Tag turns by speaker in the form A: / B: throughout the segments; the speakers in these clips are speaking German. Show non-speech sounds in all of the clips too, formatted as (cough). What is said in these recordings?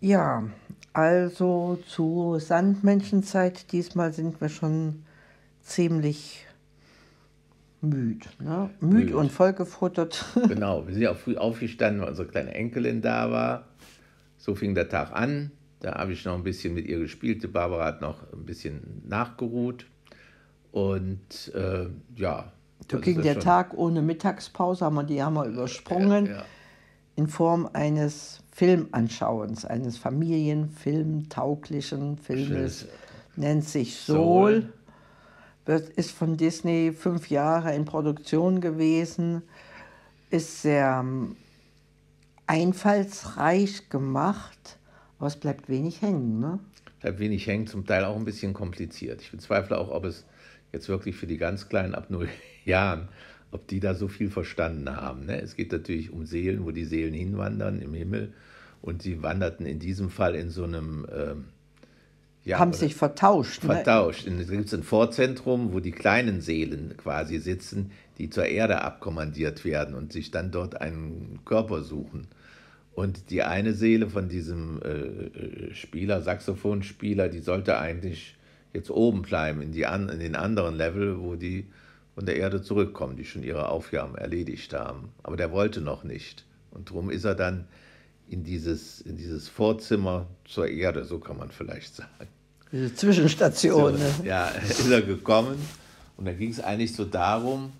A: Ja, also zu Sandmenschenzeit. Diesmal sind wir schon ziemlich müde. Ne? Müd
B: Müd.
A: und vollgefuttert. (laughs)
B: Genau, wir sind ja auch früh aufgestanden, weil unsere kleine Enkelin da war. So fing der Tag an. Da habe ich noch ein bisschen mit ihr gespielt. Die Barbara hat noch ein bisschen nachgeruht. Und äh, ja.
A: So
B: das
A: ging der
B: schon-
A: Tag ohne Mittagspause, haben wir die haben wir übersprungen,
B: Ja,
A: in Form eines Filmanschauens, eines familienfilmtauglichen Filmes.
B: Schönes
A: Nennt sich
B: Soul.
A: Soul. Wird, ist von Disney fünf Jahre in Produktion gewesen. Ist sehr ähm, einfallsreich gemacht, aber es bleibt wenig hängen. Ne?
B: bleibt wenig hängen, zum Teil auch ein bisschen kompliziert. Ich bezweifle auch, ob es jetzt wirklich für die ganz Kleinen ab null (laughs) Jahren, ob die da so viel verstanden haben. Ne? Es geht natürlich um Seelen, wo die Seelen hinwandern im Himmel. Und sie wanderten in diesem Fall in so einem ähm, ja,
A: Haben sich vertauscht. Ne?
B: vertauscht. Da gibt es ein Vorzentrum, wo die kleinen Seelen quasi sitzen, die zur Erde abkommandiert werden und sich dann dort einen Körper suchen. Und die eine Seele von diesem äh, äh, Spieler, Saxophonspieler, die sollte eigentlich jetzt oben bleiben, in, die an, in den anderen Level, wo die von der Erde zurückkommen, die schon ihre Aufgaben erledigt haben. Aber der wollte noch nicht. Und darum ist er dann in dieses, in dieses Vorzimmer zur Erde, so kann man vielleicht sagen.
A: Diese Zwischenstation.
B: So,
A: ne?
B: ja, (laughs) ist er gekommen und da ging es eigentlich so darum,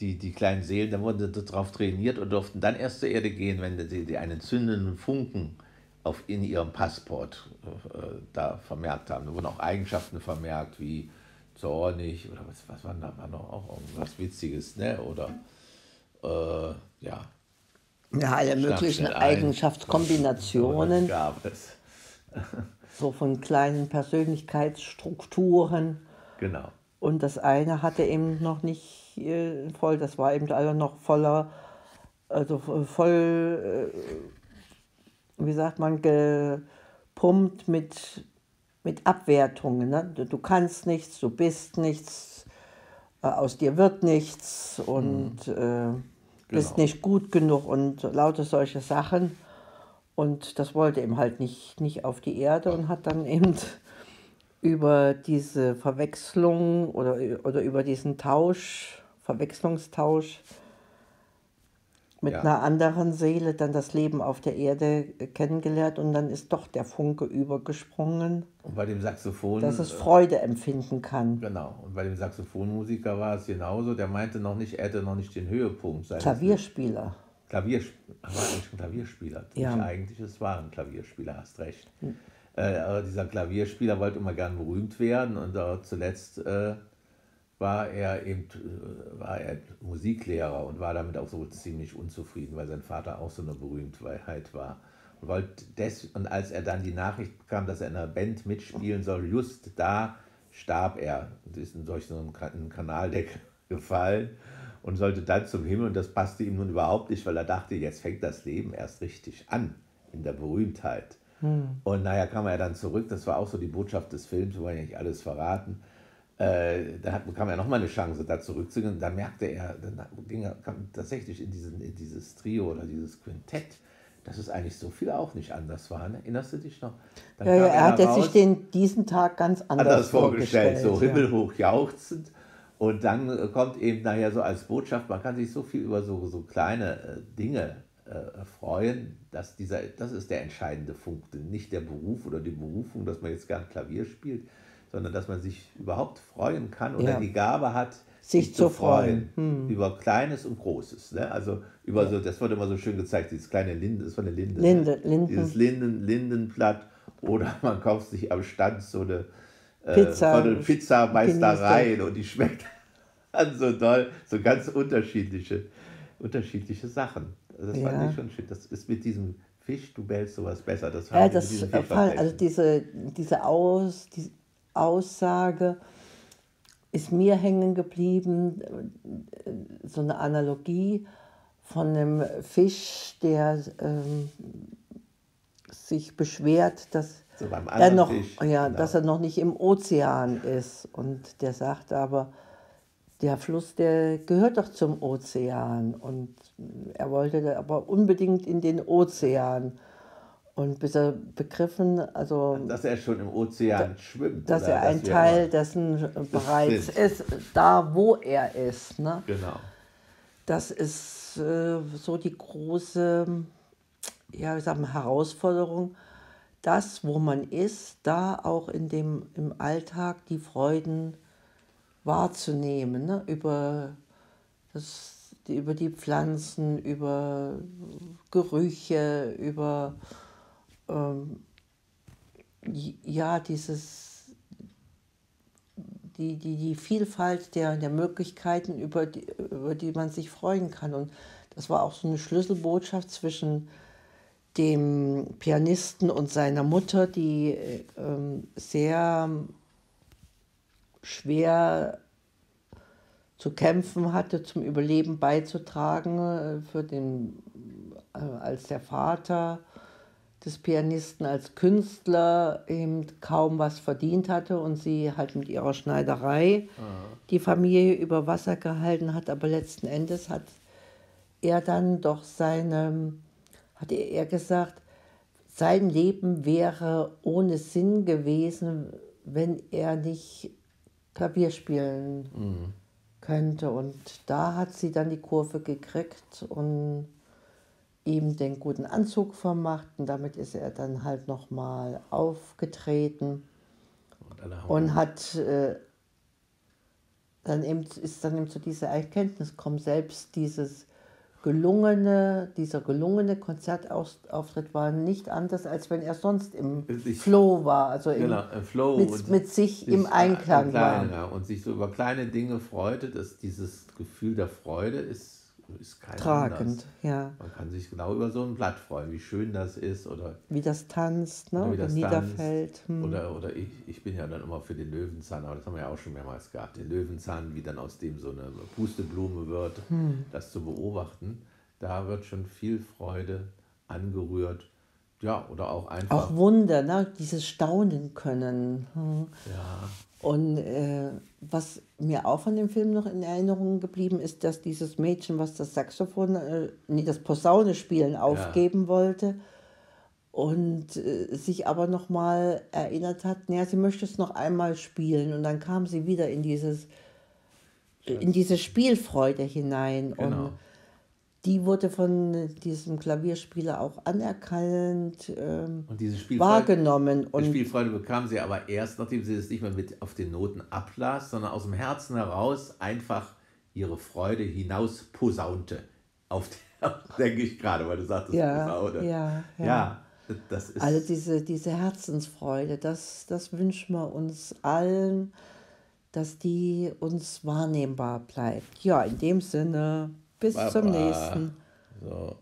B: die, die kleinen Seelen, da wurden sie darauf trainiert und durften dann erst zur Erde gehen, wenn sie die einen zündenden Funken auf, in ihrem Passport äh, da vermerkt haben. Da wurden auch Eigenschaften vermerkt, wie zornig oder was, was war da war noch auch irgendwas Witziges, ne? Oder äh, ja.
A: Ja, alle möglichen. Eigenschaftskombinationen, (laughs)
B: Gab es. (laughs)
A: so von kleinen Persönlichkeitsstrukturen.
B: Genau.
A: Und das eine hatte eben noch nicht äh, voll, das war eben alle noch voller, also voll, äh, wie sagt man, gepumpt mit, mit Abwertungen. Ne? Du, du kannst nichts, du bist nichts, äh, aus dir wird nichts und äh, bist
B: Genau.
A: nicht gut genug und lauter solche Sachen. Und das wollte ihm halt nicht, nicht auf die Erde und hat dann eben (laughs) über diese Verwechslung oder, oder über diesen Tausch, Verwechslungstausch mit
B: Ja.
A: einer anderen Seele dann das Leben auf der Erde kennengelernt und dann ist doch der Funke übergesprungen,
B: Und bei dem Saxophon.
A: dass es
B: äh,
A: Freude empfinden kann.
B: Genau, und bei dem Saxophonmusiker war es genauso. Der meinte noch nicht, er hätte noch nicht den Höhepunkt
A: Klavierspieler.
B: Klavier, war eigentlich ein Klavierspieler.
A: Ja.
B: Nicht eigentlich, es war ein Klavierspieler, hast recht. Äh, aber dieser Klavierspieler wollte immer gern berühmt werden und äh, zuletzt äh, war er eben äh, war er Musiklehrer und war damit auch so ziemlich unzufrieden, weil sein Vater auch so eine Berühmtheit war. Und, wollte des, und als er dann die Nachricht bekam, dass er in einer Band mitspielen soll, just da starb er und ist in solch so einen Ka- einen Kanaldeck (laughs) gefallen und sollte dann zum Himmel und das passte ihm nun überhaupt nicht, weil er dachte, jetzt fängt das Leben erst richtig an in der Berühmtheit. Und naja, kam er dann zurück, das war auch so die Botschaft des Films, wir wollen ja nicht alles verraten. Äh, da hat, bekam er nochmal eine Chance, da zurückzugehen. Dann merkte er, dann ging er kam tatsächlich in, diesen, in dieses Trio oder dieses Quintett, dass es eigentlich so viel auch nicht anders war. Ne? Erinnerst du dich noch? Dann
A: Ja, ja, er hat
B: raus-
A: sich den, diesen Tag ganz anders,
B: anders vorgestellt, so
A: ja.
B: himmelhoch jauchzend. Und dann äh, kommt eben nachher so als Botschaft, man kann sich so viel über so, so kleine äh, Dinge äh, freuen, dass dieser, das ist der entscheidende Punkt. Nicht der Beruf oder die Berufung, dass man jetzt gern Klavier spielt, sondern dass man sich überhaupt freuen kann oder
A: Ja.
B: die Gabe hat,
A: Sich zu freuen. Hm.
B: über Kleines und Großes. Ne? Also über so, das wurde immer so schön gezeigt, dieses kleine Linde, das war eine Linde.
A: Linde,
B: ne?
A: Linden.
B: Dieses Linden, Lindenblatt. Oder (laughs) man kauft sich am Stand so eine äh,
A: Pizza.
B: von Pizzameistereien und die schmeckt (laughs) dann so doll, so ganz unterschiedliche, unterschiedliche Sachen. Also Das
A: Ja.
B: fand ich schon schön. Das ist mit diesem Fisch, du bellst sowas besser. Das
A: Ja, das also diese, diese Aus, die Aussage ist mir hängen geblieben, so eine Analogie von einem Fisch, der ähm, sich beschwert, dass
B: So
A: er noch,
B: Fisch,
A: ja,
B: genau.
A: dass er noch nicht im Ozean ist. Und der sagt aber, der Fluss, der gehört doch zum Ozean. Und er wollte aber unbedingt in den Ozean. Und bis er begriffen, also
B: Dass er schon im Ozean schwimmt.
A: dass er ein
B: wir
A: Teil dessen bereits
B: sind.
A: ist, da wo er ist. Ne?
B: Genau.
A: Das ist äh, so die große ja, ich sag mal, Herausforderung, das, wo man ist, da auch in dem, im Alltag die Freuden wahrzunehmen, ne? über, das, über die Pflanzen, über Gerüche, über ähm, ja, dieses die, die, die Vielfalt der, der Möglichkeiten, über die, über die man sich freuen kann. Und das war auch so eine Schlüsselbotschaft zwischen dem Pianisten und seiner Mutter, die äh, ähm, sehr schwer zu kämpfen hatte, zum Überleben beizutragen, äh, für den, äh, als der Vater des Pianisten als Künstler eben kaum was verdient hatte und sie halt mit ihrer Schneiderei die Familie über Wasser gehalten hat, aber letzten Endes hat er dann doch seine, hat er gesagt, sein Leben wäre ohne Sinn gewesen, wenn er nicht Klavier spielen könnte. Und da hat sie dann die Kurve gekriegt und ihm den guten Anzug vermacht und damit ist er dann halt nochmal aufgetreten
B: Und
A: und hat äh, dann eben, ist dann eben zu dieser Erkenntnis gekommen, selbst dieses gelungene, dieser gelungene Konzertauftritt war nicht anders, als wenn er sonst im
B: Ich-
A: Flow war, also im,
B: genau, im Flow
A: mit, mit sich im
B: sich
A: Einklang
B: im
A: war.
B: Kleinen, ja, und sich so über kleine Dinge freute, dass dieses Gefühl der Freude ist, ist kein
A: Tragend,
B: anders.
A: ja.
B: Man kann sich genau über so ein Blatt freuen, wie schön das ist oder,
A: Wie das tanzt, ne?
B: oder
A: wie
B: das
A: niederfällt.
B: tanzt.
A: Hm.
B: Oder, oder ich, ich bin ja dann immer für den Löwenzahn, aber das haben wir ja auch schon mehrmals gehabt. Den Löwenzahn, wie dann aus dem so eine Pusteblume wird,
A: Hm.
B: das zu beobachten, da wird schon viel Freude angerührt. Ja, oder auch einfach.
A: Auch Wunder, ne? dieses Staunen können. Hm.
B: ja,
A: Und äh, was mir auch von dem Film noch in Erinnerung geblieben ist, dass dieses Mädchen, was das Saxophon, äh, nee, das Posaune spielen aufgeben wollte und äh, sich aber nochmal erinnert hat, naja, sie möchte es noch einmal spielen. Und dann kam sie wieder in dieses in diese Spielfreude hinein.
B: Genau.
A: und die wurde von diesem Klavierspieler auch anerkannt ähm,
B: und diese Spielfreude,
A: wahrgenommen
B: die
A: und
B: Spielfreude bekam sie aber erst, nachdem sie es nicht mehr mit auf den Noten ablas, sondern aus dem Herzen heraus einfach ihre Freude hinaus posaunte. Auf (laughs) denke ich gerade, weil du sagtest
A: Ja,
B: Posaune.
A: ja, ja.
B: ja, das ist.
A: Also diese, diese Herzensfreude, das, das wünschen wir uns allen, dass die uns wahrnehmbar bleibt. Ja, in dem Sinne, bis zum
B: Baba.
A: nächsten.
B: So.